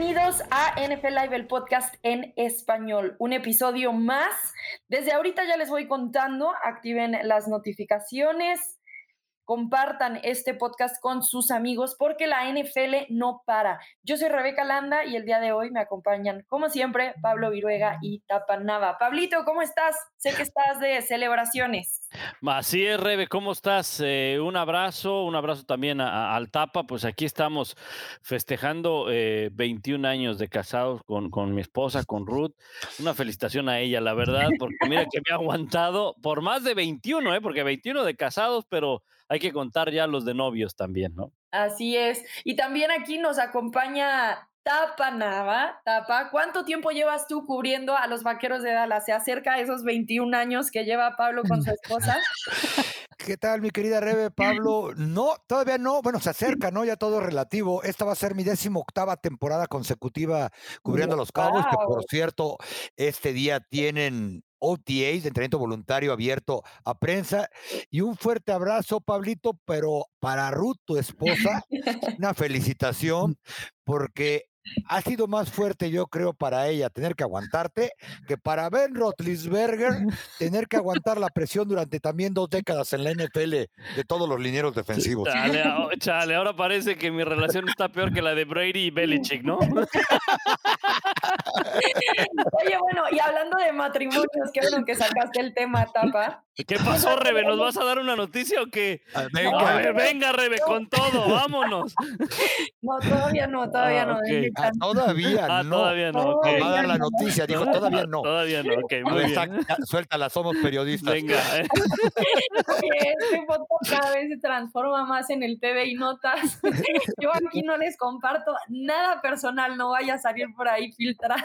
Bienvenidos a NFL Live, el podcast en español. Un episodio más. Desde ahorita ya les voy contando, activen las notificaciones, compartan este podcast con sus amigos porque la NFL no para. Yo soy Rebeca Landa y el día de hoy me acompañan, como siempre, Pablo Viruega y Tapanava. Pablito, ¿cómo estás? Sé que estás de celebraciones. Así es, Rebe, ¿cómo estás? Eh, un abrazo, un abrazo también al Tapa. Pues aquí estamos festejando 21 eh, años de casados con, con mi esposa, con Ruth. Una felicitación a ella, la verdad, porque mira que me ha aguantado por más de 21, ¿eh? porque 21 de casados, pero hay que contar ya los de novios también, ¿no? Así es. Y también aquí nos acompaña Tapa Nava. Tapa, ¿cuánto tiempo llevas tú cubriendo a los vaqueros de Dallas? ¿Se acerca a esos 21 años que lleva Pablo con su esposa? ¿Qué tal, mi querida Rebe? Pablo, no, todavía no. Bueno, se acerca, ¿no? Ya todo relativo. Esta va a ser mi décimo octava temporada consecutiva cubriendo a los Cowboys, que por cierto, este día tienen OTAs de entrenamiento voluntario abierto a prensa. Y un fuerte abrazo, Pablito, pero para Ruth, tu esposa, una felicitación, porque ha sido más fuerte, yo creo, para ella tener que aguantarte que para Ben Rotlisberger tener que aguantar la presión durante también dos décadas en la NFL de todos los linieros defensivos. Chale, ahora parece que mi relación está peor que la de Brady y Belichick, ¿no? Oye, bueno, y hablando de matrimonios, qué bueno que sacaste el tema, Tapa. ¿Qué pasó, Rebe? ¿Nos vas a dar una noticia o qué? Ah, venga, venga, Rebe, con todo, vámonos. No, todavía no, todavía no. Ah, todavía ah, no. Todavía no. Va a dar la noticia, dijo, todavía no. Todavía no, ok, muy bien. suéltala, somos periodistas. Venga. este podcast cada vez se transforma más en el TV y notas. Yo aquí no les comparto nada personal, no vaya a salir por ahí filtrado.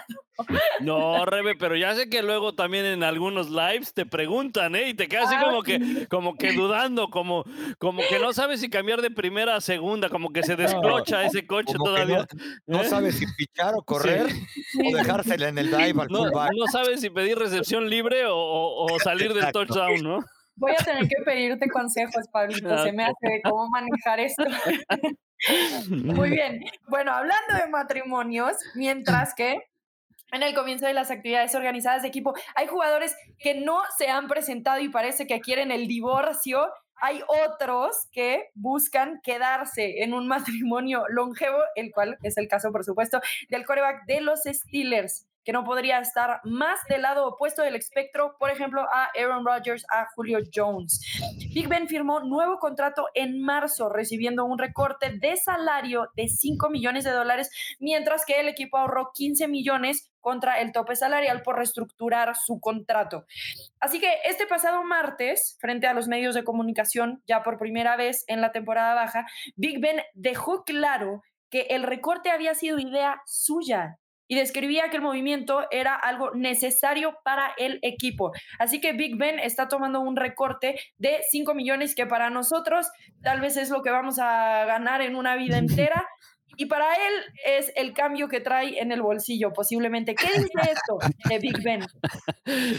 No, Rebe, pero ya sé que luego también en algunos lives te preguntan, ¿eh? Y te quedas así como que, como que dudando, como, como que no sabes si cambiar de primera a segunda, como que se desclocha ese coche todavía. No, ¿Eh? sabes si pichar o correr o dejársela en el dive al no, No sabes si pedir recepción libre o, salir del touchdown, ¿no? Voy a tener que pedirte consejos, Pablito. Se me hace cómo manejar esto. Muy bien. Bueno, hablando de matrimonios, mientras que en el comienzo de las actividades organizadas de equipo. Hay jugadores que no se han presentado y parece que quieren el divorcio. Hay otros que buscan quedarse en un matrimonio longevo, el cual es el caso, por supuesto, del coreback de los Steelers que no podría estar más del lado opuesto del espectro, por ejemplo, a Aaron Rodgers, a Julio Jones. Big Ben firmó nuevo contrato en marzo, recibiendo un recorte de salario de 5 millones de dólares, mientras que el equipo ahorró 15 millones contra el tope salarial por reestructurar su contrato. Así que este pasado martes, frente a los medios de comunicación, ya por primera vez en la temporada baja, Big Ben dejó claro que el recorte había sido idea suya y describía que el movimiento era algo necesario para el equipo. Así que Big Ben está tomando un recorte de 5 millones que para nosotros tal vez es lo que vamos a ganar en una vida entera. Y para él es el cambio que trae en el bolsillo, posiblemente. ¿Qué dice esto de Big Ben?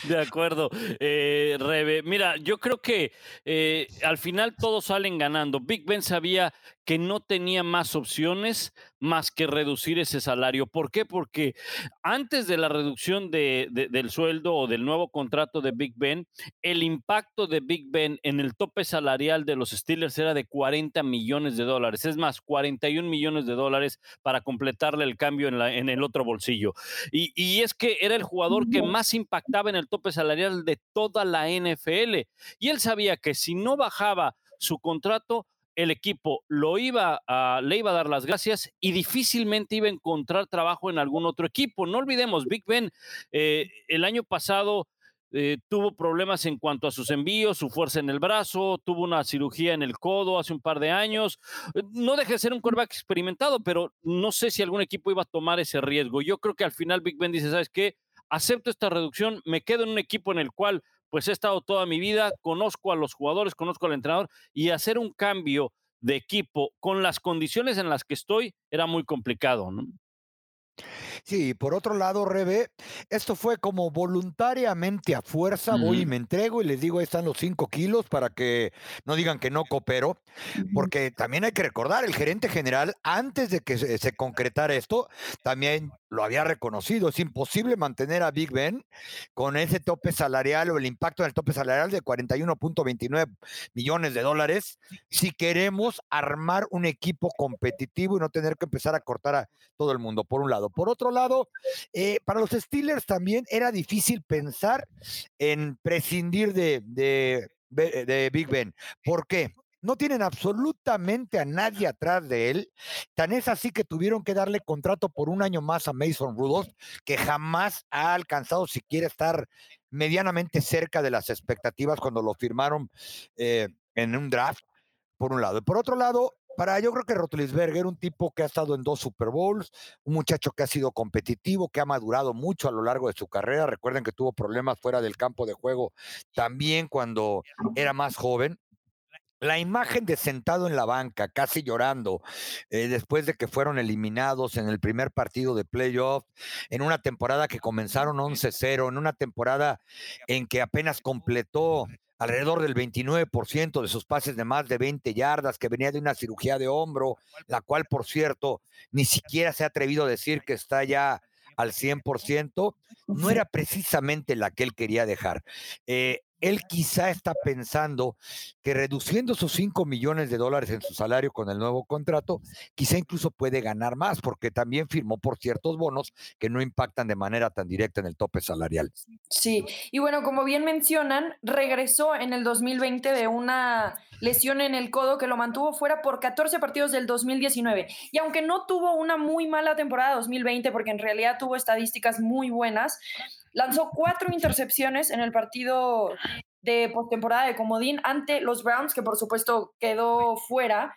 De acuerdo, eh, Rebe. Mira, yo creo que eh, al final todos salen ganando. Big Ben sabía que no tenía más opciones más que reducir ese salario. ¿Por qué? Porque antes de la reducción de, del sueldo o del nuevo contrato de Big Ben, el impacto de Big Ben en el tope salarial de los Steelers era de 40 millones de dólares. Es más, 41 millones de dólares para completarle el cambio en, la, en el otro bolsillo. Y, y es que era el jugador que más impactaba en el tope salarial de toda la NFL. Y él sabía que si no bajaba su contrato, el equipo lo iba a, le iba a dar las gracias y difícilmente iba a encontrar trabajo en algún otro equipo. No olvidemos, Big Ben eh, el año pasado eh, tuvo problemas en cuanto a sus envíos, su fuerza en el brazo, tuvo una cirugía en el codo hace un par de años. Eh, no deje de ser un quarterback experimentado, pero no sé si algún equipo iba a tomar ese riesgo. Yo creo que al final Big Ben dice, ¿sabes qué? Acepto esta reducción, me quedo en un equipo en el cual pues he estado toda mi vida, conozco a los jugadores, conozco al entrenador y hacer un cambio de equipo con las condiciones en las que estoy era muy complicado, ¿no? Sí, por otro lado, Rebe, esto fue como voluntariamente a fuerza, voy y me entrego y les digo, ahí están los cinco kilos para que no digan que no coopero, porque también hay que recordar, el gerente general, antes de que se, se concretara esto, también lo había reconocido. Es imposible mantener a Big Ben con ese tope salarial o el impacto del tope salarial de 41.29 millones de dólares si queremos armar un equipo competitivo y no tener que empezar a cortar a todo el mundo, por un lado. Por otro lado, eh, para los Steelers también era difícil pensar en prescindir de, de, de Big Ben. ¿Por qué? No tienen absolutamente a nadie atrás de él. Tan es así que tuvieron que darle contrato por un año más a Mason Rudolph, que jamás ha alcanzado siquiera estar medianamente cerca de las expectativas cuando lo firmaron eh, en un draft, por un lado. Por otro lado, para yo creo que Rotlisberger, un tipo que ha estado en dos Super Bowls, un muchacho que ha sido competitivo, que ha madurado mucho a lo largo de su carrera. Recuerden que tuvo problemas fuera del campo de juego también cuando era más joven la imagen de sentado en la banca, casi llorando, eh, después de que fueron eliminados en el primer partido de playoff, en una temporada que comenzaron 11-0, en una temporada en que apenas completó alrededor del 29% de sus pases de más de 20 yardas, que venía de una cirugía de hombro, la cual, por cierto, ni siquiera se ha atrevido a decir que está ya al 100%, no era precisamente la que él quería dejar. Eh, él quizá está pensando que reduciendo sus 5 millones de dólares en su salario con el nuevo contrato, quizá incluso puede ganar más, porque también firmó por ciertos bonos que no impactan de manera tan directa en el tope salarial. Sí, y bueno, como bien mencionan, regresó en el 2020 de una lesión en el codo que lo mantuvo fuera por 14 partidos del 2019. Y aunque no tuvo una muy mala temporada 2020, porque en realidad tuvo estadísticas muy buenas, Lanzó cuatro intercepciones en el partido de postemporada de Comodín ante los Browns, que por supuesto quedó fuera.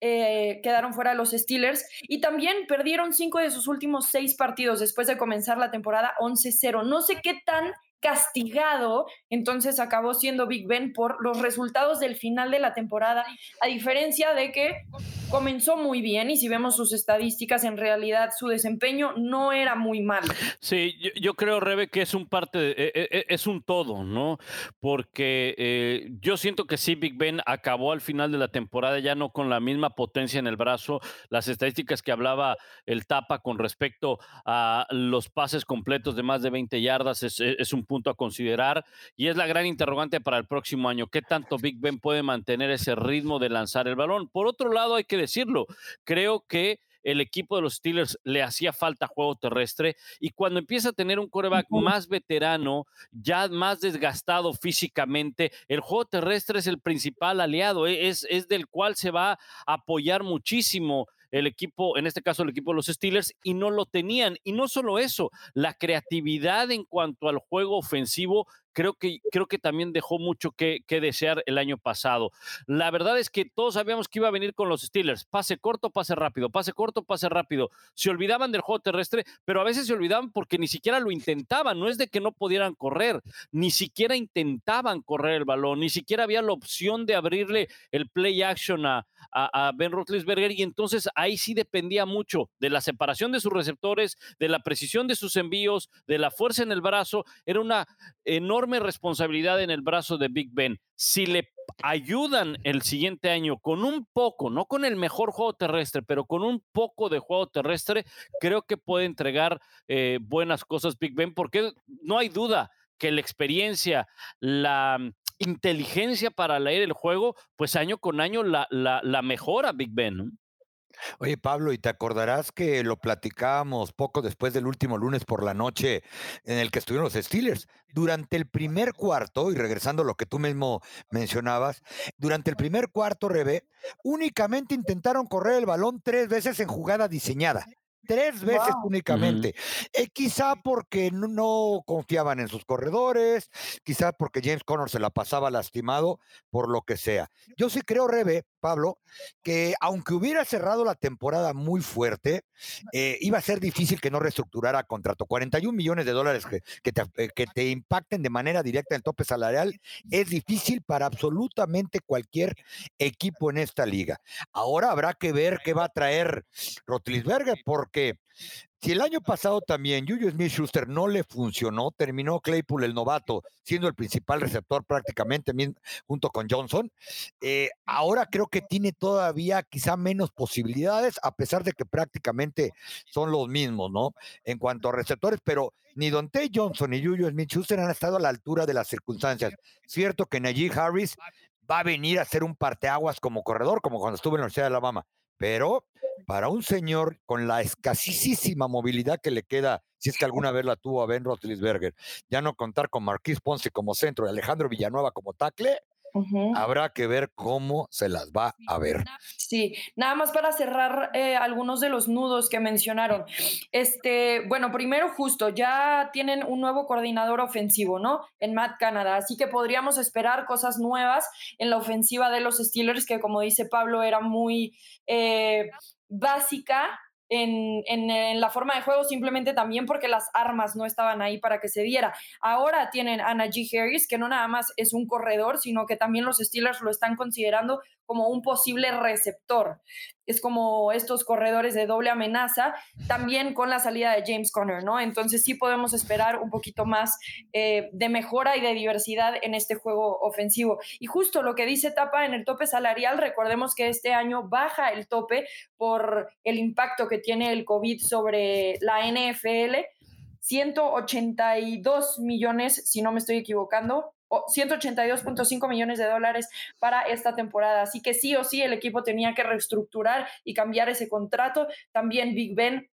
Eh, quedaron fuera los Steelers y también perdieron cinco de sus últimos seis partidos después de comenzar la temporada 11-0. No sé qué tan castigado, entonces acabó siendo Big Ben por los resultados del final de la temporada, a diferencia de que comenzó muy bien y si vemos sus estadísticas, en realidad su desempeño no era muy malo. Sí, yo, creo, Rebe, que es un parte, de, e, e, e, es un todo, ¿no? Porque eh, yo siento que sí, Big Ben acabó al final de la temporada ya no con la misma potencia en el brazo, las estadísticas que hablaba el Tapa con respecto a los pases completos de más de 20 yardas es, es un punto a considerar y es la gran interrogante para el próximo año. ¿Qué tanto Big Ben puede mantener ese ritmo de lanzar el balón? Por otro lado, hay que decirlo, creo que el equipo de los Steelers le hacía falta juego terrestre y cuando empieza a tener un coreback más veterano, ya más desgastado físicamente, el juego terrestre es el principal aliado, e, es, es del cual se va a apoyar muchísimo el equipo, en este caso el equipo de los Steelers, y no lo tenían. Y no solo eso, la creatividad en cuanto al juego ofensivo creo que, creo que también dejó mucho que, desear el año pasado. La verdad es que todos sabíamos que iba a venir con los Steelers. Pase corto, pase rápido, pase corto, pase rápido. Se olvidaban del juego terrestre, pero a veces se olvidaban porque ni siquiera lo intentaban. No es de que no pudieran correr, ni siquiera intentaban correr el balón, ni siquiera había la opción de abrirle el play action a, a, Ben Roethlisberger y entonces ahí sí dependía mucho de la separación de sus receptores, de la precisión de sus envíos, de la fuerza en el brazo. Era una enorme responsabilidad en el brazo de Big Ben. Si le ayudan el siguiente año con un poco, no con el mejor juego terrestre, pero con un poco de juego terrestre, creo que puede entregar eh, buenas cosas Big Ben, porque no hay duda que la experiencia, la inteligencia para leer el juego, pues año con año la, la, mejora Big Ben. Oye, Pablo, y te acordarás que lo platicábamos poco después del último lunes por la noche en el que estuvieron los Steelers. Durante el primer cuarto, y regresando a lo que tú mismo mencionabas, durante el primer cuarto, Rebe, únicamente intentaron correr el balón tres veces en jugada diseñada tres veces únicamente. Eh, quizá porque no, confiaban en sus corredores, quizá porque James Conner se la pasaba lastimado, por lo que sea. Yo sí creo, Rebe, Pablo, que aunque hubiera cerrado la temporada muy fuerte, eh, iba a ser difícil que no reestructurara contrato. 41 millones de dólares que, que, te, eh, que te impacten de manera directa en el tope salarial es difícil para absolutamente cualquier equipo en esta liga. Ahora habrá que ver qué va a traer Rotlisberger, porque porque si el año pasado también Juju Smith Schuster no le funcionó, terminó Claypool el novato siendo el principal receptor prácticamente junto con Johnson, eh, ahora creo que tiene todavía quizá menos posibilidades, a pesar de que prácticamente son los mismos, ¿no? En cuanto a receptores, pero ni Dante Johnson ni Juju Smith Schuster han estado a la altura de las circunstancias. Cierto que Najee Harris va a venir a ser un parteaguas como corredor, como cuando estuvo en la Universidad de Alabama, pero para un señor con la escasísima movilidad que le queda, si es que alguna vez la tuvo a Ben Roethlisberger, ya no contar con Marquis Ponce como centro y Alejandro Villanueva como tackle, Habrá que ver cómo se las va a ver. Sí, nada más para cerrar eh, algunos de los nudos que mencionaron. Este, bueno, primero justo, ya tienen un nuevo coordinador ofensivo, ¿no? En Matt Canada, así que podríamos esperar cosas nuevas en la ofensiva de los Steelers, que como dice Pablo, era muy eh, básica en, la forma de juego, simplemente también porque las armas no estaban ahí para que se diera. Ahora tienen a Najee Harris, que no nada más es un corredor, sino que también los Steelers lo están considerando como un posible receptor. Es como estos corredores de doble amenaza, también con la salida de James Conner, ¿no? Entonces sí podemos esperar un poquito más eh, de mejora y de diversidad en este juego ofensivo. Y justo lo que dice Tapa en el tope salarial, recordemos que este año baja el tope por el impacto que tiene el COVID sobre la NFL. 182 millones, si no me estoy equivocando, 182.5 millones de dólares para esta temporada. Así que sí o sí el equipo tenía que reestructurar y cambiar ese contrato. También Big Ben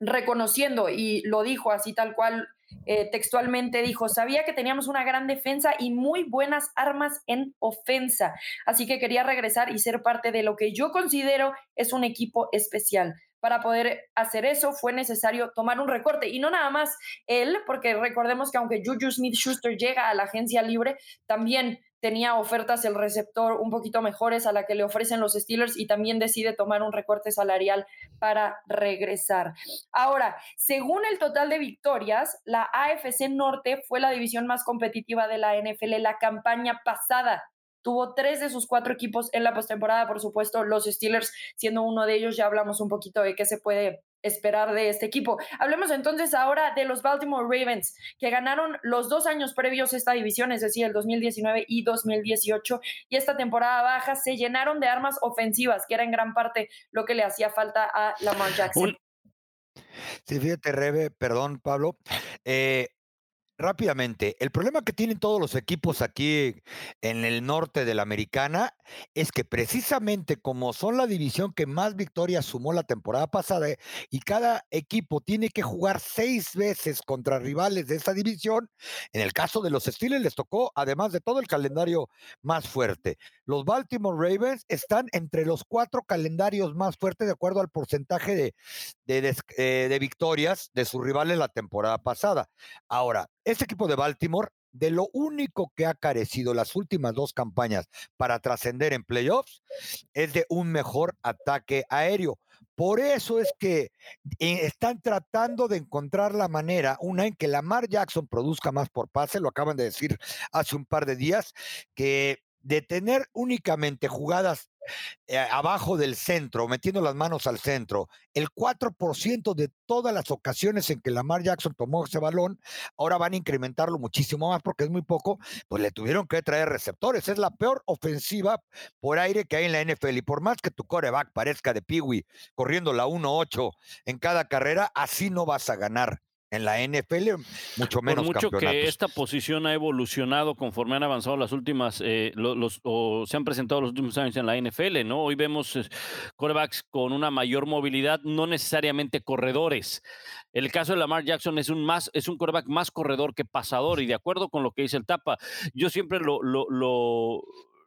reconociendo, y lo dijo así tal cual eh, textualmente, dijo, sabía que teníamos una gran defensa y muy buenas armas en ofensa. Así que quería regresar y ser parte de lo que yo considero es un equipo especial para poder hacer eso fue necesario tomar un recorte. Y no nada más él, porque recordemos que aunque Juju Smith Schuster llega a la agencia libre, también tenía ofertas el receptor un poquito mejores a la que le ofrecen los Steelers y también decide tomar un recorte salarial para regresar. Ahora, según el total de victorias, la AFC Norte fue la división más competitiva de la NFL la campaña pasada Tuvo tres de sus cuatro equipos en la postemporada, por supuesto, los Steelers siendo uno de ellos. Ya hablamos un poquito de qué se puede esperar de este equipo. Hablemos entonces ahora de los Baltimore Ravens, que ganaron los dos años previos esta división, es decir, el 2019 y 2018, y esta temporada baja se llenaron de armas ofensivas, que era en gran parte lo que le hacía falta a Lamar Jackson. Sí, fíjate, Rebe, perdón, Pablo. Eh, Rápidamente, el problema que tienen todos los equipos aquí en el norte de la americana es que precisamente como son la división que más victorias sumó la temporada pasada y cada equipo tiene que jugar seis veces contra rivales de esa división, en el caso de los Steelers les tocó, además de todo el calendario más fuerte. Los Baltimore Ravens están entre los cuatro calendarios más fuertes de acuerdo al porcentaje de, de, eh, de victorias de sus rivales la temporada pasada. Ahora, este equipo de Baltimore, de lo único que ha carecido las últimas dos campañas para trascender en playoffs, es de un mejor ataque aéreo. Por eso es que eh, están tratando de encontrar la manera, una en que Lamar Jackson produzca más por pase, lo acaban de decir hace un par de días, que de tener únicamente jugadas eh, abajo del centro, metiendo las manos al centro, el 4% de todas las ocasiones en que Lamar Jackson tomó ese balón, ahora van a incrementarlo muchísimo más porque es muy poco, pues le tuvieron que traer receptores. Es la peor ofensiva por aire que hay en la NFL. Y por más que tu coreback parezca de Peewee corriendo la 1-8 en cada carrera, así no vas a ganar en la NFL, mucho menos. Por mucho que esta posición ha evolucionado conforme han avanzado las últimas, eh, los, o se han presentado los últimos años en la NFL, ¿no? Hoy vemos corebacks con una mayor movilidad, no necesariamente corredores. El caso de Lamar Jackson es un más, es un coreback más corredor que pasador, y de acuerdo con lo que dice el Tapa, yo siempre lo, lo, lo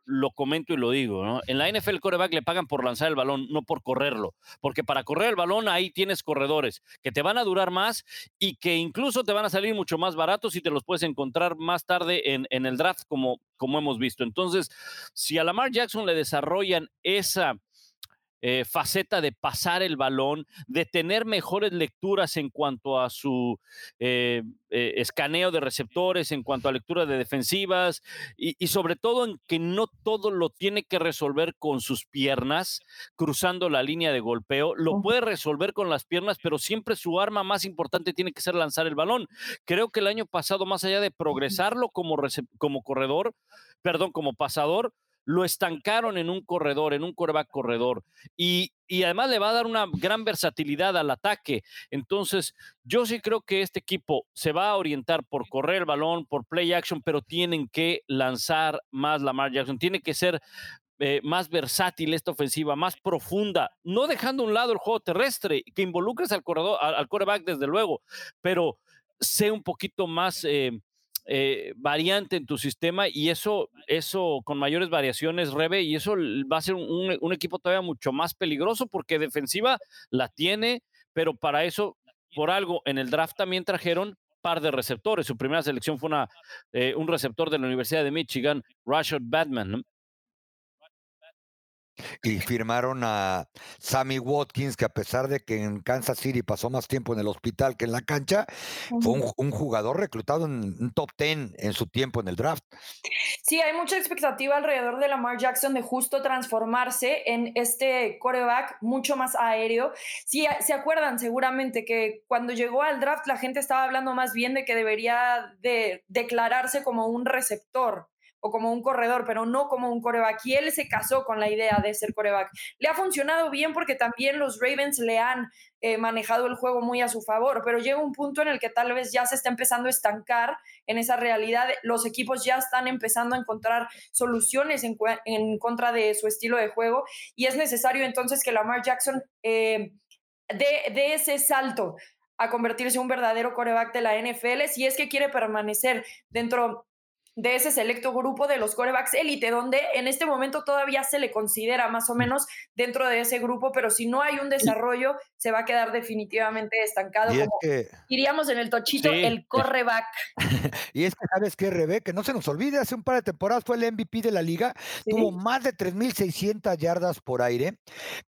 lo comento y lo digo, ¿no? En la NFL el coreback le pagan por lanzar el balón, no por correrlo, porque para correr el balón ahí tienes corredores que te van a durar más y que incluso te van a salir mucho más baratos y te los puedes encontrar más tarde en, en el draft como, como hemos visto. Entonces, si a Lamar Jackson le desarrollan esa eh, faceta de pasar el balón, de tener mejores lecturas en cuanto a su eh, eh, escaneo de receptores, en cuanto a lectura de defensivas y, y, sobre todo en que no todo lo tiene que resolver con sus piernas, cruzando la línea de golpeo. Lo puede resolver con las piernas, pero siempre su arma más importante tiene que ser lanzar el balón. Creo que el año pasado, más allá de progresarlo como, como corredor, perdón, como pasador, lo estancaron en un corredor, en un coreback corredor. Y, y, además le va a dar una gran versatilidad al ataque. Entonces, yo sí creo que este equipo se va a orientar por correr el balón, por play action, pero tienen que lanzar más Lamar Jackson. Tiene que ser eh, más versátil esta ofensiva, más profunda, no dejando a un lado el juego terrestre, que involucres al corredor, al, al coreback desde luego, pero sé un poquito más eh, eh, variante en tu sistema y eso, eso con mayores variaciones, Rebe, y eso va a ser un, equipo todavía mucho más peligroso porque defensiva la tiene, pero para eso, por algo, en el draft también trajeron par de receptores. Su primera selección fue una, eh, un receptor de la Universidad de Michigan, Rashad Batman. Y firmaron a Sammy Watkins, que a pesar de que en Kansas City pasó más tiempo en el hospital que en la cancha, fue un, un jugador reclutado en un top 10 en su tiempo en el draft. Sí, hay mucha expectativa alrededor de Lamar Jackson de justo transformarse en este coreback mucho más aéreo. Sí, se acuerdan seguramente que cuando llegó al draft la gente estaba hablando más bien de que debería de declararse como un receptor o como un corredor, pero no como un coreback. Y él se casó con la idea de ser coreback. Le ha funcionado bien porque también los Ravens le han eh, manejado el juego muy a su favor, pero llega un punto en el que tal vez ya se está empezando a estancar en esa realidad. Los equipos ya están empezando a encontrar soluciones en, contra de su estilo de juego y es necesario entonces que Lamar Jackson eh, dé ese salto a convertirse en un verdadero coreback de la NFL si es que quiere permanecer dentro de ese selecto grupo de los corebacks élite, donde en este momento todavía se le considera más o menos dentro de ese grupo, pero si no hay un desarrollo, se va a quedar definitivamente estancado. Y es como que, en el tochito, Sí. el correback. y es que, ¿sabes? Que no se nos olvide, hace un par de temporadas fue el MVP de la liga, Sí. tuvo más de 3.600 yardas por aire,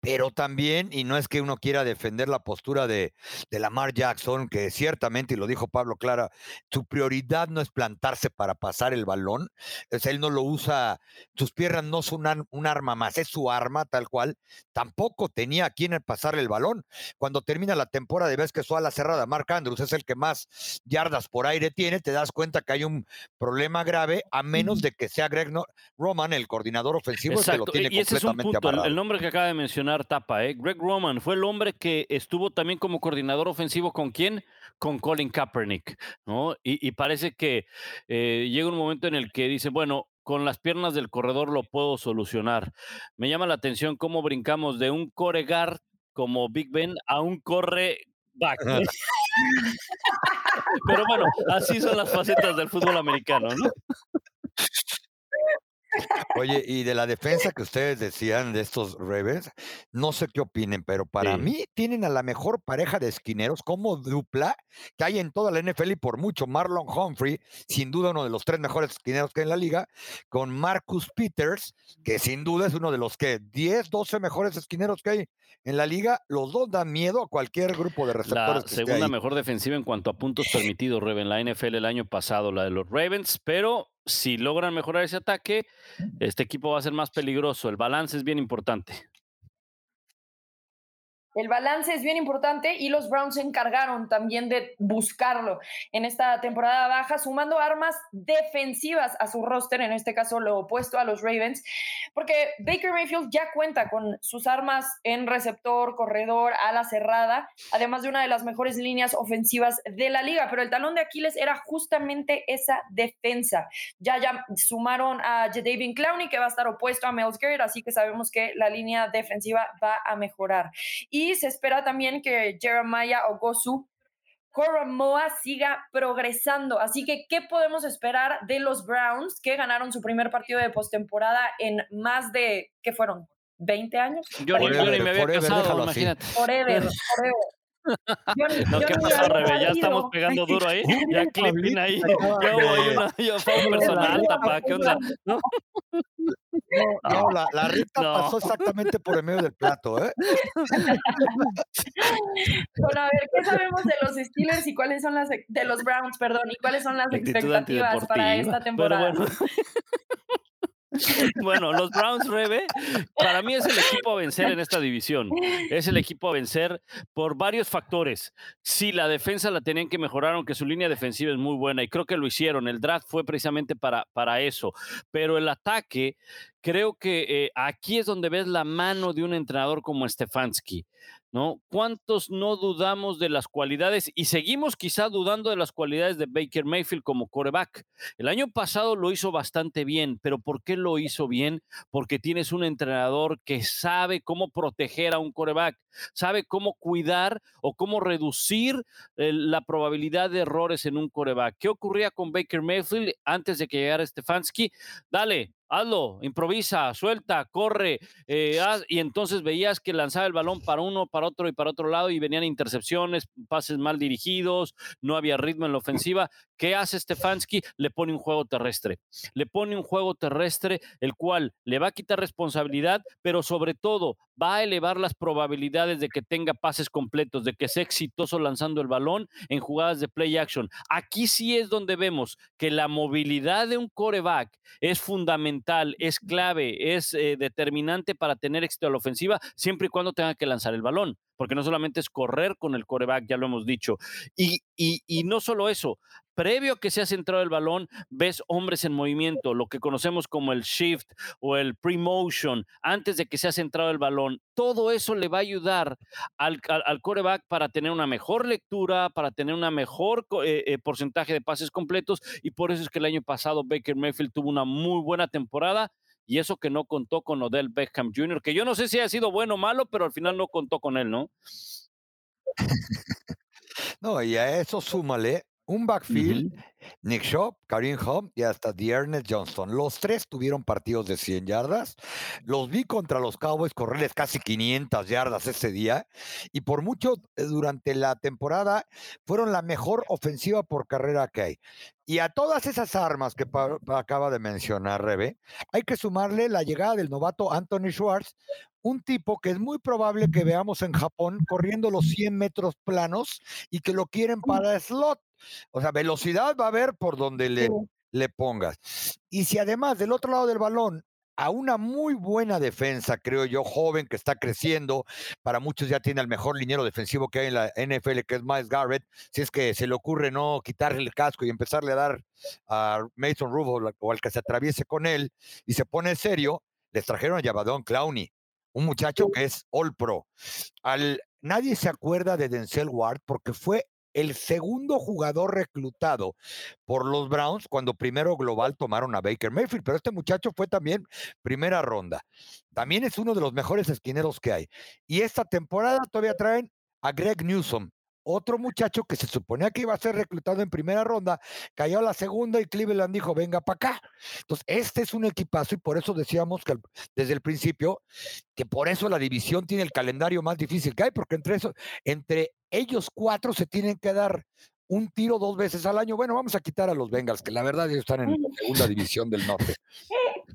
pero también, y no es que uno quiera defender la postura de, de Lamar Jackson, que ciertamente, y lo dijo Pablo Clara, su prioridad no es plantarse para pasar el balón, o sea, él no lo usa, sus piernas no son un, ar- un arma más, es su arma tal cual, tampoco tenía a quien pasarle el balón. Cuando termina la temporada y ves que su ala cerrada, Mark Andrews, es el que más yardas por aire tiene, te das cuenta que hay un problema grave, a menos de que sea Greg No- Roman, el coordinador ofensivo, el que lo Exacto, tiene y ese es un completamente punto, el, el nombre que acaba de mencionar Tapa, ¿eh? Greg Roman fue el hombre que estuvo también como coordinador ofensivo con quién? Con Colin Kaepernick, ¿no? Y, y parece que eh, llega un momento en el que dice, bueno, con las piernas del corredor lo puedo solucionar. Me llama la atención cómo brincamos de un coregar como Big Ben a un corre back. Pero bueno, así son las facetas del fútbol americano, ¿no? Oye, y de la defensa que ustedes decían de estos Ravens, no sé qué opinen, pero para Sí. mí tienen a la mejor pareja de esquineros como dupla que hay en toda la NFL y por mucho. Marlon Humphrey, sin duda uno de los tres mejores esquineros que hay en la liga, con Marcus Peters, que sin duda es uno de los que 10, 12 mejores esquineros que hay en la liga. Los dos dan miedo a cualquier grupo de La receptores esté segunda ahí. mejor defensiva en cuanto a puntos permitidos, Rebe, en la NFL el año pasado, la de los Ravens, pero si logran mejorar ese ataque, este equipo va a ser más peligroso. El balance es bien importante. El balance es bien importante y los Browns se encargaron también de buscarlo en esta temporada baja, sumando armas defensivas a su roster, en este caso lo opuesto a los Ravens, porque Baker Mayfield ya cuenta con sus armas en receptor, corredor, ala cerrada, además de una de las mejores líneas ofensivas de la liga, pero el talón de Aquiles era justamente esa defensa. Ya, ya sumaron a Jadavion Clowney, que va a estar opuesto a Miles Garrett, así que sabemos que la línea defensiva va a mejorar. Y se espera también que Jeremiah Ogosu Koromoa siga progresando. Así que, ¿qué podemos esperar de los Browns que ganaron su primer partido de postemporada en más de, ¿qué fueron? ¿20 años? Yo ni, me había forever, casado, déjalo así. imagínate. Forever, forever. Yo No, yo ¿qué había Rebe? Ya estamos pegando duro ahí. Ya clipping ahí. ahí de- una ya fue personal, tapa, ¿qué onda? ¿No? No, la, la rita pasó exactamente por el medio del plato, ¿eh? Bueno, a ver, ¿qué sabemos de los Steelers y cuáles son las de los Browns, perdón, y cuáles son las expectativas para esta temporada? Bueno, los Browns, Rebe, para mí es el equipo a vencer en esta división. Es el equipo a vencer por varios factores. Sí, la defensa la tenían que mejorar, aunque su línea defensiva es muy buena y creo que lo hicieron. El draft fue precisamente para, para eso. Pero el ataque, creo que eh, aquí es donde ves la mano de un entrenador como Stefanski. ¿no? ¿Cuántos no dudamos de las cualidades y seguimos quizá dudando de las cualidades de Baker Mayfield como coreback? El año pasado lo hizo bastante bien, pero ¿por qué lo hizo bien? Porque tienes un entrenador que sabe cómo proteger a un coreback, sabe cómo cuidar o cómo reducir eh, la probabilidad de errores en un coreback. ¿Qué ocurría con Baker Mayfield antes de que llegara Stefanski? Dale, hazlo, improvisa, suelta, corre, eh, y entonces veías que lanzaba el balón para uno, para otro y para otro lado y venían intercepciones, pases mal dirigidos, no había ritmo en la ofensiva. ¿Qué hace Stefanski? Le pone un juego terrestre. Le pone un juego terrestre el cual le va a quitar responsabilidad, pero sobre todo va a elevar las probabilidades de que tenga pases completos, de que sea exitoso lanzando el balón en jugadas de play action. Aquí sí es donde vemos que la movilidad de un coreback es fundamental, es clave, es eh, determinante para tener éxito a la ofensiva, siempre y cuando tenga que lanzar el balón porque no solamente es correr con el coreback, ya lo hemos dicho. Y, y, no solo eso, previo a que se ha centrado el balón, ves hombres en movimiento, lo que conocemos como el shift o el pre-motion, antes de que se ha centrado el balón. Todo eso le va a ayudar al, al, coreback para tener una mejor lectura, para tener una mejor eh, eh, porcentaje de pases completos. Y por eso es que el año pasado Baker Mayfield tuvo una muy buena temporada y eso que no contó con Odell Beckham Jr., que yo no sé si ha sido bueno o malo, pero al final no contó con él, ¿no? no, y a eso súmale un backfield, Nick Shaw, Karim Hunt y hasta Ernest Johnston. Los tres tuvieron partidos de 100 yardas. Los vi contra los Cowboys correrles casi 500 yardas ese día. Y por mucho eh, durante la temporada fueron la mejor ofensiva por carrera que hay. Y a todas esas armas que acaba de mencionar Rebe, hay que sumarle la llegada del novato Anthony Schwartz, un tipo que es muy probable que veamos en Japón corriendo los 100 metros planos y que lo quieren para slot. O sea, velocidad va a haber por donde le, le pongas. Y si además del otro lado del balón a una muy buena defensa, creo yo, joven, que está creciendo. Para muchos ya tiene el mejor liniero defensivo que hay en la NFL, que es Miles Garrett. Si es que se le ocurre no quitarle el casco y empezarle a dar a Mason Rudolph o al que se atraviese con él y se pone serio, les trajeron a Yabadón Clowney, un muchacho que es All Pro. Al, nadie se acuerda de Denzel Ward porque fue el segundo jugador reclutado por los Browns cuando primero global tomaron a Baker Mayfield, pero este muchacho fue también primera ronda. También es uno de los mejores esquineros que hay. Y esta temporada todavía traen a Greg Newsom, otro muchacho que se suponía que iba a ser reclutado en primera ronda, cayó a la segunda y Cleveland dijo, venga para acá. Entonces, este es un equipazo y por eso decíamos que desde el principio que por eso la división tiene el calendario más difícil que hay, porque entre, eso, entre ellos cuatro se tienen que dar un tiro dos veces al año. Bueno, vamos a quitar a los Bengals, que la verdad ellos están en la segunda división del norte.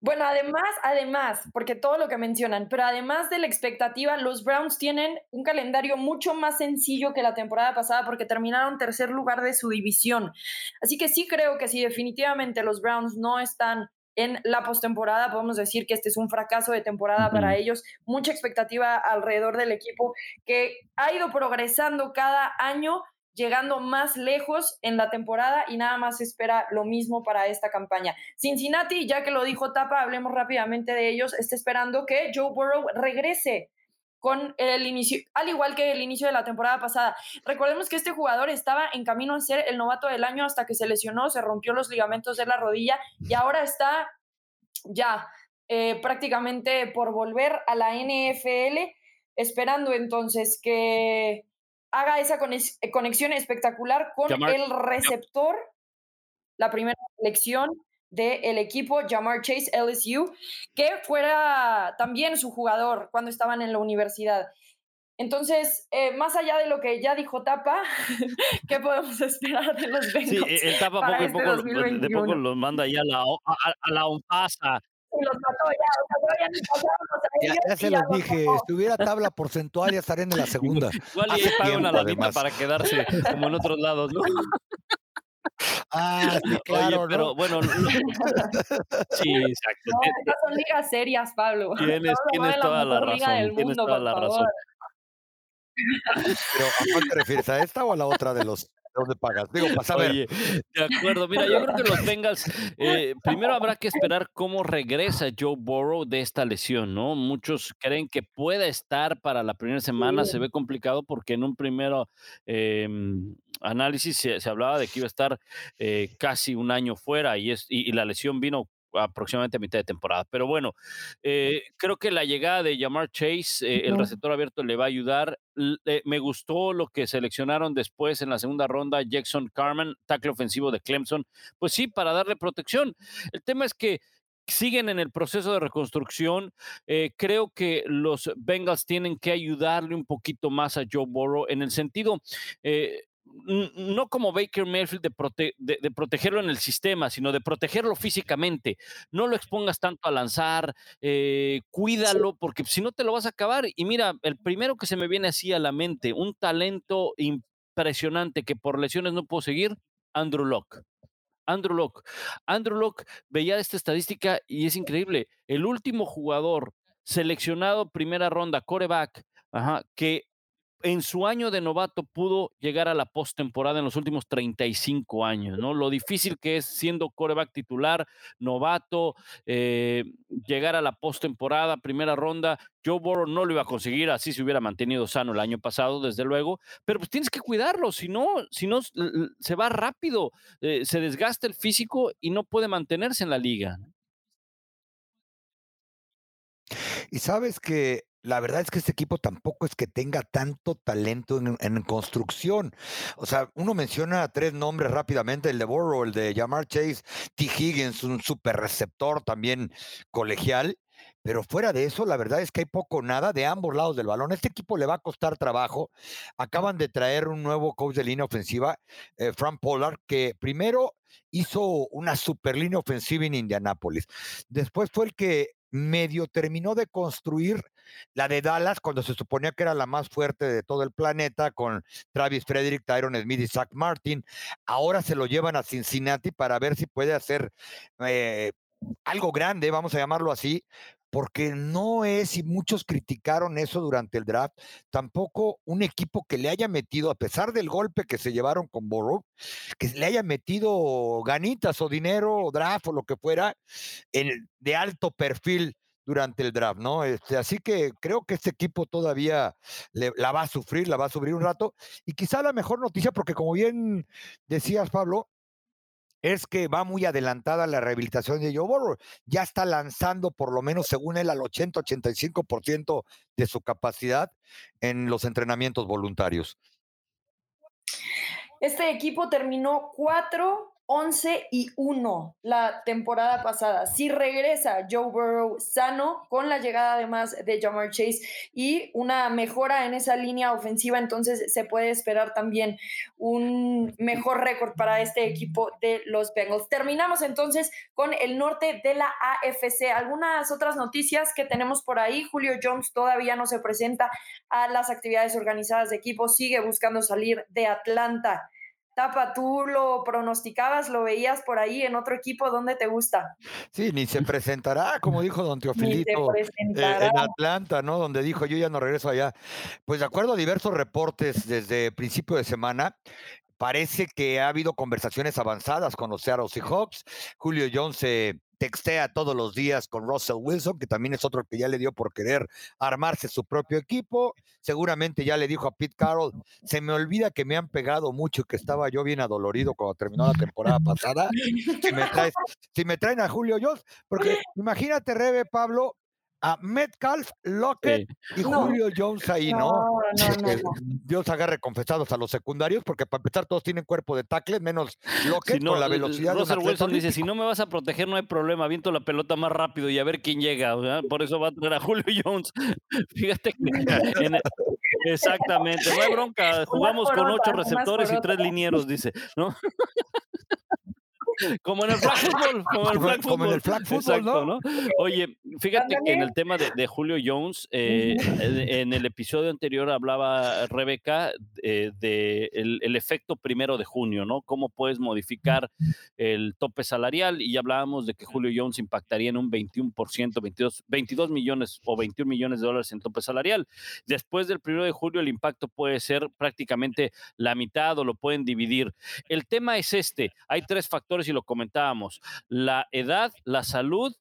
Bueno, además, además, porque todo lo que mencionan, pero además de la expectativa, los Browns tienen un calendario mucho más sencillo que la temporada pasada porque terminaron tercer lugar de su división. Así que sí creo que si definitivamente los Browns no están en la postemporada, podemos decir que este es un fracaso de temporada para ellos, mucha expectativa alrededor del equipo que ha ido progresando cada año llegando más lejos en la temporada y nada más espera lo mismo para esta campaña. Cincinnati, ya que lo dijo Tapa, hablemos rápidamente de ellos, está esperando que Joe Burrow regrese con el inicio, al igual que el inicio de la temporada pasada. Recordemos que este jugador estaba en camino a ser el novato del año hasta que se lesionó, se rompió los ligamentos de la rodilla y ahora está ya eh, prácticamente por volver a la NFL, esperando entonces que haga esa eh, conexión espectacular con el receptor, la primera selección del equipo, Jamar Chase LSU, que fuera también su jugador cuando estaban en la universidad. Entonces, eh, más allá de lo que ya dijo Tapa, ¿qué podemos esperar de los Bengals? Sí, el Tapa poco, este poco, de poco los manda ahí a la, a, a la ONPASA. Sí, los mató ya, o sea, todavía ni pasamos a ya, ya se los dije, si estuviera tabla porcentual ya estarían en la segunda. Igual y paga una ladita para quedarse como en otros lados, ¿no? Ah, sí, claro, Oye, pero ¿no? bueno, sí, exacto. No, estas son ligas serias, Pablo. Tienes, tienes toda la razón, del tienes mundo, toda la favor. razón. Pero ¿a cuál te refieres? ¿A esta o a la otra de los dónde pagas? Digo, para saber. Oye, de acuerdo. Mira, yo creo que los Bengals, eh, primero habrá que esperar cómo regresa Joe Burrow de esta lesión, ¿no? Muchos creen que puede estar para la primera semana, se ve complicado porque en un primero eh, análisis se, se, hablaba de que iba a estar eh, casi un año fuera y, es, y, y la lesión vino aproximadamente a mitad de temporada. Pero bueno, eh, creo que la llegada de Jamar Chase, eh, el receptor abierto, le va a ayudar. Eh, me gustó lo que seleccionaron después en la segunda ronda, Jackson Carmen, tackle ofensivo de Clemson. Pues sí, para darle protección. El tema es que siguen en el proceso de reconstrucción. Eh, creo que los Bengals tienen que ayudarle un poquito más a Joe Burrow en el sentido, eh, no como Baker Mayfield de, prote de, de, protegerlo en el sistema, sino de protegerlo físicamente. No lo expongas tanto a lanzar, eh, cuídalo, porque si no te lo vas a acabar. Y mira, el primero que se me viene así a la mente, un talento impresionante que por lesiones no puedo seguir, Andrew Locke. Andrew Locke. Andrew Locke veía esta estadística y es increíble. El último jugador seleccionado primera ronda, coreback, que en su año de novato pudo llegar a la postemporada en los últimos 35 años, ¿no? Lo difícil que es siendo coreback titular, novato, eh, llegar a la postemporada, primera ronda. Joe Burrow no lo iba a conseguir, así se hubiera mantenido sano el año pasado, desde luego, pero pues tienes que cuidarlo, si no, si no se va rápido, eh, se desgasta el físico y no puede mantenerse en la liga. Y sabes que la verdad es que este equipo tampoco es que tenga tanto talento en, construcción. O sea, uno menciona tres nombres rápidamente, el de Burrow, el de Jamar Chase, T. Higgins, un super receptor también colegial. Pero fuera de eso, la verdad es que hay poco nada de ambos lados del balón. Este equipo le va a costar trabajo. Acaban de traer un nuevo coach de línea ofensiva, eh, Frank Pollard, que primero hizo una super línea ofensiva en Indianápolis. Después fue el que medio terminó de construir la de Dallas cuando se suponía que era la más fuerte de todo el planeta con Travis Frederick, Tyron Smith y Zach Martin. Ahora se lo llevan a Cincinnati para ver si puede hacer eh, algo grande, vamos a llamarlo así, porque no es, y muchos criticaron eso durante el draft, tampoco un equipo que le haya metido, a pesar del golpe que se llevaron con Burrow, que le haya metido ganitas o dinero o draft o lo que fuera, en, de alto perfil durante el draft, ¿no? Este, así que creo que este equipo todavía le, la va a sufrir, la va a sufrir un rato, y quizá la mejor noticia, porque como bien decías, Pablo, es que va muy adelantada la rehabilitación de Joe. Ya está lanzando, por lo menos según él, al 80-85% de su capacidad en los entrenamientos voluntarios. Este equipo terminó 4, 11 y 1 la temporada pasada. Si regresa Joe Burrow sano, con la llegada además de Jamar Chase y una mejora en esa línea ofensiva, entonces se puede esperar también un mejor récord para este equipo de los Bengals. Terminamos entonces con el norte de la AFC. Algunas otras noticias que tenemos por ahí. Julio Jones todavía no se presenta a las actividades organizadas de equipo, sigue buscando salir de Atlanta. Tapa, tú lo pronosticabas, lo veías por ahí en otro equipo, ¿dónde te gusta? Sí, ni se presentará, como dijo don Teofilito, eh, en Atlanta, ¿no? Donde dijo, yo ya no regreso allá. Pues de acuerdo a diversos reportes desde principio de semana, parece que ha habido conversaciones avanzadas con los Seattle Seahawks. Julio Jones se textea todos los días con Russell Wilson, que también es otro que ya le dio por querer armarse su propio equipo. Seguramente ya le dijo a Pete Carroll, se me olvida que me han pegado mucho y que estaba yo bien adolorido cuando terminó la temporada pasada. Si me, traes, si me traen a Julio Jones, porque imagínate, Rebe, Pablo, a Metcalf, Lockett y Julio Jones ahí, ¿no? Dios agarre confesados a los secundarios, porque para empezar todos tienen cuerpo de tackle, menos Lockett con la velocidad Russell Wilson dice, si no me vas a proteger no hay problema, viento la pelota más rápido y a ver quién llega, por eso va a tener a Julio Jones. Fíjate que exactamente, no hay bronca, jugamos con ocho receptores y tres linieros, dice, ¿no? Como en el flag football, como en el flag football. en el flag football, ¿no? Oye, fíjate que en el tema de, Julio Jones, eh, en el episodio anterior hablaba Rebeca eh, de el, efecto primero de junio, ¿no? Cómo puedes modificar el tope salarial y hablábamos de que Julio Jones impactaría en un 21%, 22, 22 millones o 21 millones de dólares en tope salarial. Después del primero de julio el impacto puede ser prácticamente la mitad o lo pueden dividir. El tema es este, hay tres factores y lo comentábamos, la edad, la salud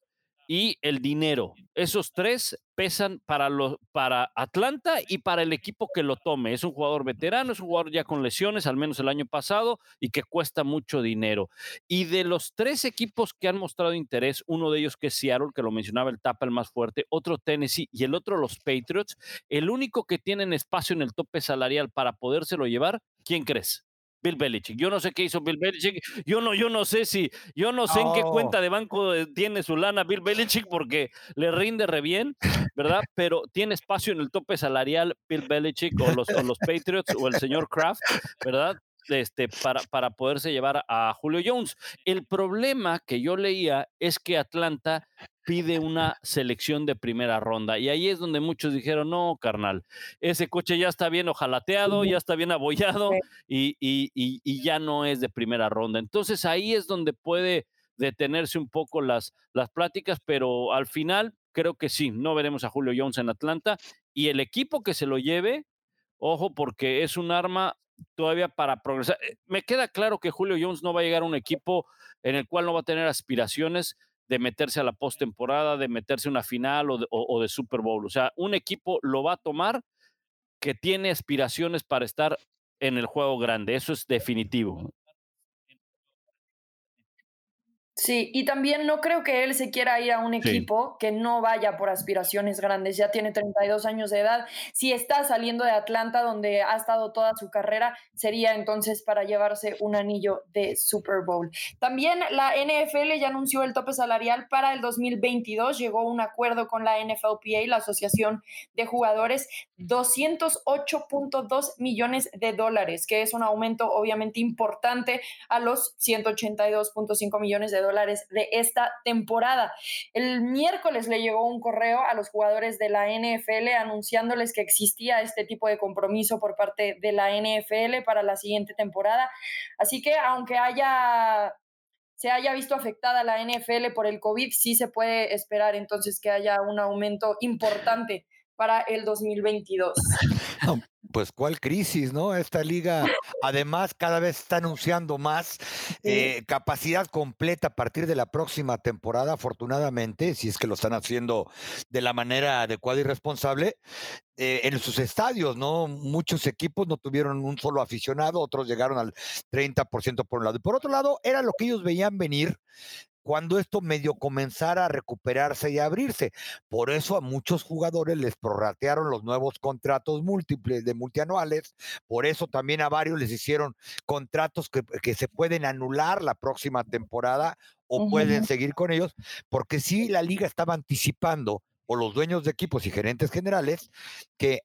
y el dinero. Esos tres pesan para, para Atlanta y para el equipo que lo tome. Es un jugador veterano, es un jugador ya con lesiones, al menos el año pasado, y que cuesta mucho dinero. Y de los tres equipos que han mostrado interés, uno de ellos que es Seattle, que lo mencionaba el tapa el más fuerte, otro Tennessee y el otro los Patriots, el único que tienen espacio en el tope salarial para podérselo llevar, ¿quién crees? Bill Belichick. Yo no sé qué hizo Bill Belichick. Yo no, yo no sé si, yo no sé en qué cuenta de banco eh, tiene su lana Bill Belichick porque le rinde re bien, ¿verdad? Pero tiene espacio en el tope salarial Bill Belichick o los, los Patriots o el señor Kraft, ¿verdad? Este, para, para poderse llevar a Julio Jones. El problema que yo leía es que Atlanta pide una selección de primera ronda. Y ahí es donde muchos dijeron, no, carnal, ese coche ya está bien ojalateado, ya está bien abollado y, y, ya no es de primera ronda. Entonces ahí es donde puede detenerse un poco las, las pláticas, pero al final creo que sí, no veremos a Julio Jones en Atlanta y el equipo que se lo lleve, ojo, porque es un arma todavía para progresar. Eh, me queda claro que Julio Jones no va a llegar a un equipo en el cual no va a tener aspiraciones de meterse a la postemporada, de meterse a una final o de, Super Bowl. O sea, un equipo lo va a tomar que tiene aspiraciones para estar en el juego grande. Eso es definitivo. Sí, y también no creo que él se quiera ir a un equipo que no vaya por aspiraciones grandes. Ya tiene 32 años de edad. Si está saliendo de Atlanta, donde ha estado toda su carrera, sería entonces para llevarse un anillo de Super Bowl. También la NFL ya anunció el tope salarial para el 2022. Llegó a un acuerdo con la NFLPA, la Asociación de Jugadores, 208.2 millones de dólares, que es un aumento obviamente importante a los 182.5 millones de dólares dólares de esta temporada. El miércoles le llegó un correo a los jugadores de la NFL anunciándoles que existía este tipo de compromiso por parte de la NFL para la siguiente temporada. Así que aunque haya se haya visto afectada la NFL por el COVID, sí se puede esperar entonces que haya un aumento importante para el 2022 pues cuál crisis, ¿no? Esta liga además cada vez está anunciando más eh, capacidad completa a partir de la próxima temporada, afortunadamente, si es que lo están haciendo de la manera adecuada y responsable. Eh, en sus estadios, ¿no? Muchos equipos no tuvieron un solo aficionado, otros llegaron al 30% por un lado. Y por otro lado, era lo que ellos veían venir cuando esto medio comenzara a recuperarse y a abrirse. Por eso a muchos jugadores les prorratearon los nuevos contratos múltiples de multianuales, por eso también a varios les hicieron contratos que, se pueden anular la próxima temporada o pueden seguir con ellos, porque sí la liga estaba anticipando, o los dueños de equipos y gerentes generales, que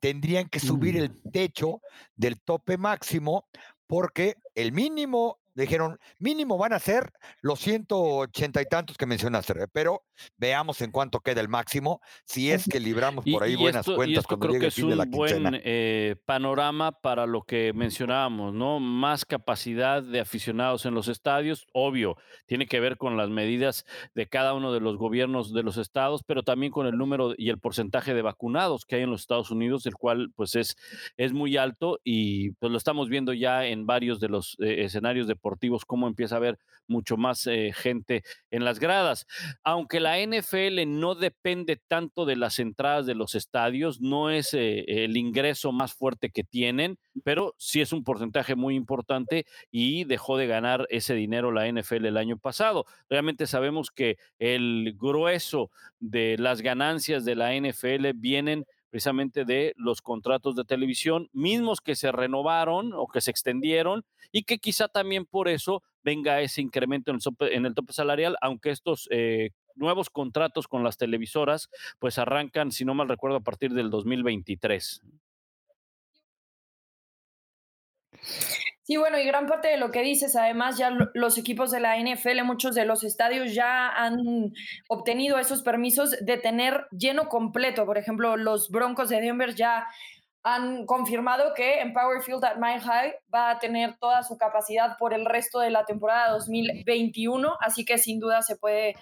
tendrían que subir el mm. techo del tope máximo porque el mínimo dijeron, mínimo van a ser los 180 y tantos que mencionaste, pero veamos en cuánto queda el máximo, si es que libramos por ahí buenas cuentas cuando llegue el fin de la quincena. buen eh, panorama para lo que mencionábamos, ¿no? Más capacidad de aficionados en los estadios, obvio, tiene que ver con las medidas de cada uno de los gobiernos de los estados, pero también con el número y el porcentaje de vacunados que hay en los Estados Unidos, el cual pues es, es muy alto y pues lo estamos viendo ya en varios de los eh, escenarios deportivos deportivos, cómo empieza a haber mucho más eh, gente en las gradas. Aunque la NFL no depende tanto de las entradas de los estadios, no es eh, el ingreso más fuerte que tienen, pero sí es un porcentaje muy importante y dejó de ganar ese dinero la NFL el año pasado. Realmente sabemos que el grueso de las ganancias de la NFL vienen precisamente de los contratos de televisión, mismos que se renovaron o que se extendieron y que quizá también por eso venga ese incremento en el, tope, salarial, aunque estos eh, nuevos contratos con las televisoras pues arrancan, si no mal recuerdo, a partir del 2023. Sí, bueno, y gran parte de lo que dices, además ya los equipos de la NFL, muchos de los estadios ya han obtenido esos permisos de tener lleno completo. Por ejemplo, los Broncos de Denver ya han confirmado que en Power Field at Mile High va a tener toda su capacidad por el resto de la temporada 2021, así que sin duda se puede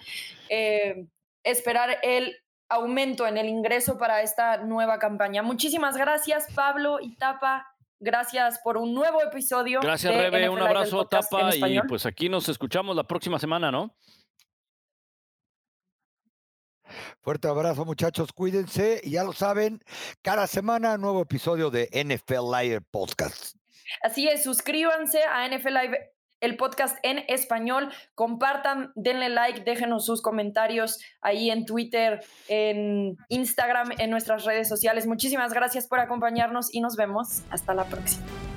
eh, esperar el aumento en el ingreso para esta nueva campaña. Muchísimas gracias, Pablo y Tapa. Gracias por un nuevo episodio. Gracias, Rebe. un abrazo, Tapa. Y pues aquí nos escuchamos la próxima semana, ¿no? Fuerte abrazo, muchachos. Cuídense. Y ya lo saben, cada semana nuevo episodio de NFL Live Podcast. Así es, suscríbanse a NFL Live el podcast en español. Compartan, denle like, déjenos sus comentarios ahí en Twitter, en Instagram, en nuestras redes sociales. Muchísimas gracias por acompañarnos y nos vemos hasta la próxima.